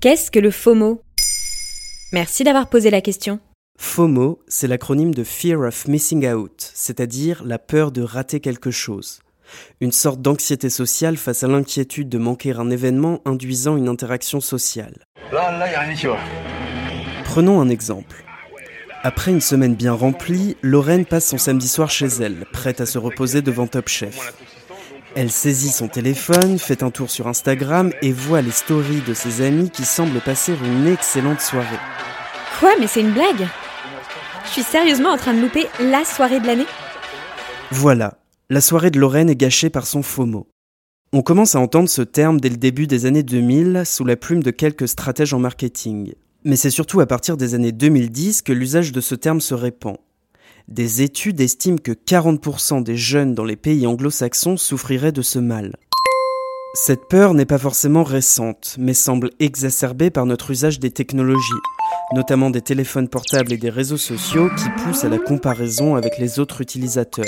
Qu'est-ce que le FOMO? Merci d'avoir posé la question. FOMO, c'est l'acronyme de Fear of Missing Out, c'est-à-dire la peur de rater quelque chose. Une sorte d'anxiété sociale face à l'inquiétude de manquer un événement induisant une interaction sociale. Prenons un exemple. Après une semaine bien remplie, Lorraine passe son samedi soir chez elle, prête à se reposer devant Top Chef. Elle saisit son téléphone, fait un tour sur Instagram et voit les stories de ses amis qui semblent passer une excellente soirée. Quoi Mais c'est une blague? Je suis sérieusement en train de louper la soirée de l'année Voilà, la soirée de Lorraine est gâchée par son FOMO. On commence à entendre ce terme dès le début des années 2000 sous la plume de quelques stratèges en marketing. Mais c'est surtout à partir des années 2010 que l'usage de ce terme se répand. Des études estiment que 40% des jeunes dans les pays anglo-saxons souffriraient de ce mal. Cette peur n'est pas forcément récente, mais semble exacerbée par notre usage des technologies, notamment des téléphones portables et des réseaux sociaux qui poussent à la comparaison avec les autres utilisateurs.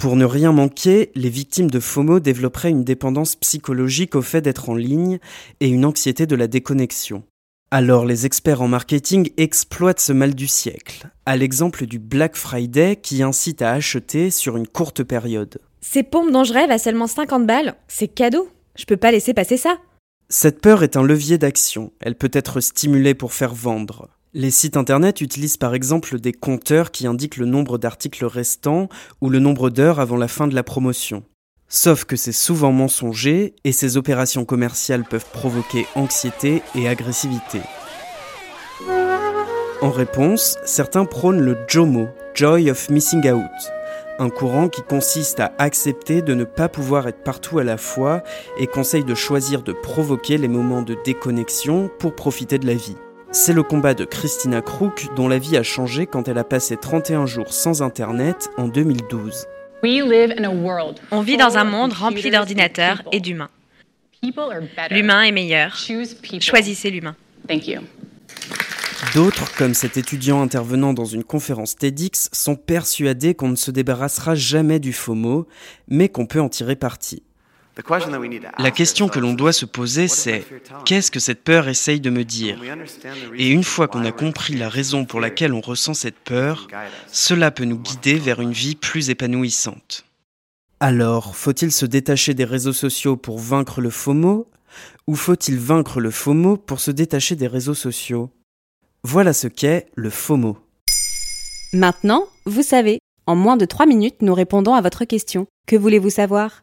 Pour ne rien manquer, les victimes de FOMO développeraient une dépendance psychologique au fait d'être en ligne et une anxiété de la déconnexion. Alors les experts en marketing exploitent ce mal du siècle, à l'exemple du Black Friday qui incite à acheter sur une courte période. Ces pompes dont je rêve à seulement 50 balles, c'est cadeau. Je peux pas laisser passer ça. Cette peur est un levier d'action, elle peut être stimulée pour faire vendre. Les sites internet utilisent par exemple des compteurs qui indiquent le nombre d'articles restants ou le nombre d'heures avant la fin de la promotion. Sauf que c'est souvent mensonger et ces opérations commerciales peuvent provoquer anxiété et agressivité. En réponse, certains prônent le JOMO, Joy of Missing Out, un courant qui consiste à accepter de ne pas pouvoir être partout à la fois et conseille de choisir de provoquer les moments de déconnexion pour profiter de la vie. C'est le combat de Christina Crook dont la vie a changé quand elle a passé 31 jours sans Internet en 2012. On vit dans un monde rempli d'ordinateurs et d'humains. L'humain est meilleur. Choisissez l'humain. D'autres, comme cet étudiant intervenant dans une conférence TEDx, sont persuadés qu'on ne se débarrassera jamais du FOMO, mais qu'on peut en tirer parti. La question que l'on doit se poser, c'est qu'est-ce que cette peur essaye de me dire? Et une fois qu'on a compris la raison pour laquelle on ressent cette peur, cela peut nous guider vers une vie plus épanouissante. Alors, faut-il se détacher des réseaux sociaux pour vaincre le FOMO? Ou faut-il vaincre le FOMO pour se détacher des réseaux sociaux? Voilà ce qu'est le FOMO. Maintenant, vous savez, en moins de 3 minutes, nous répondons à votre question. Que voulez-vous savoir?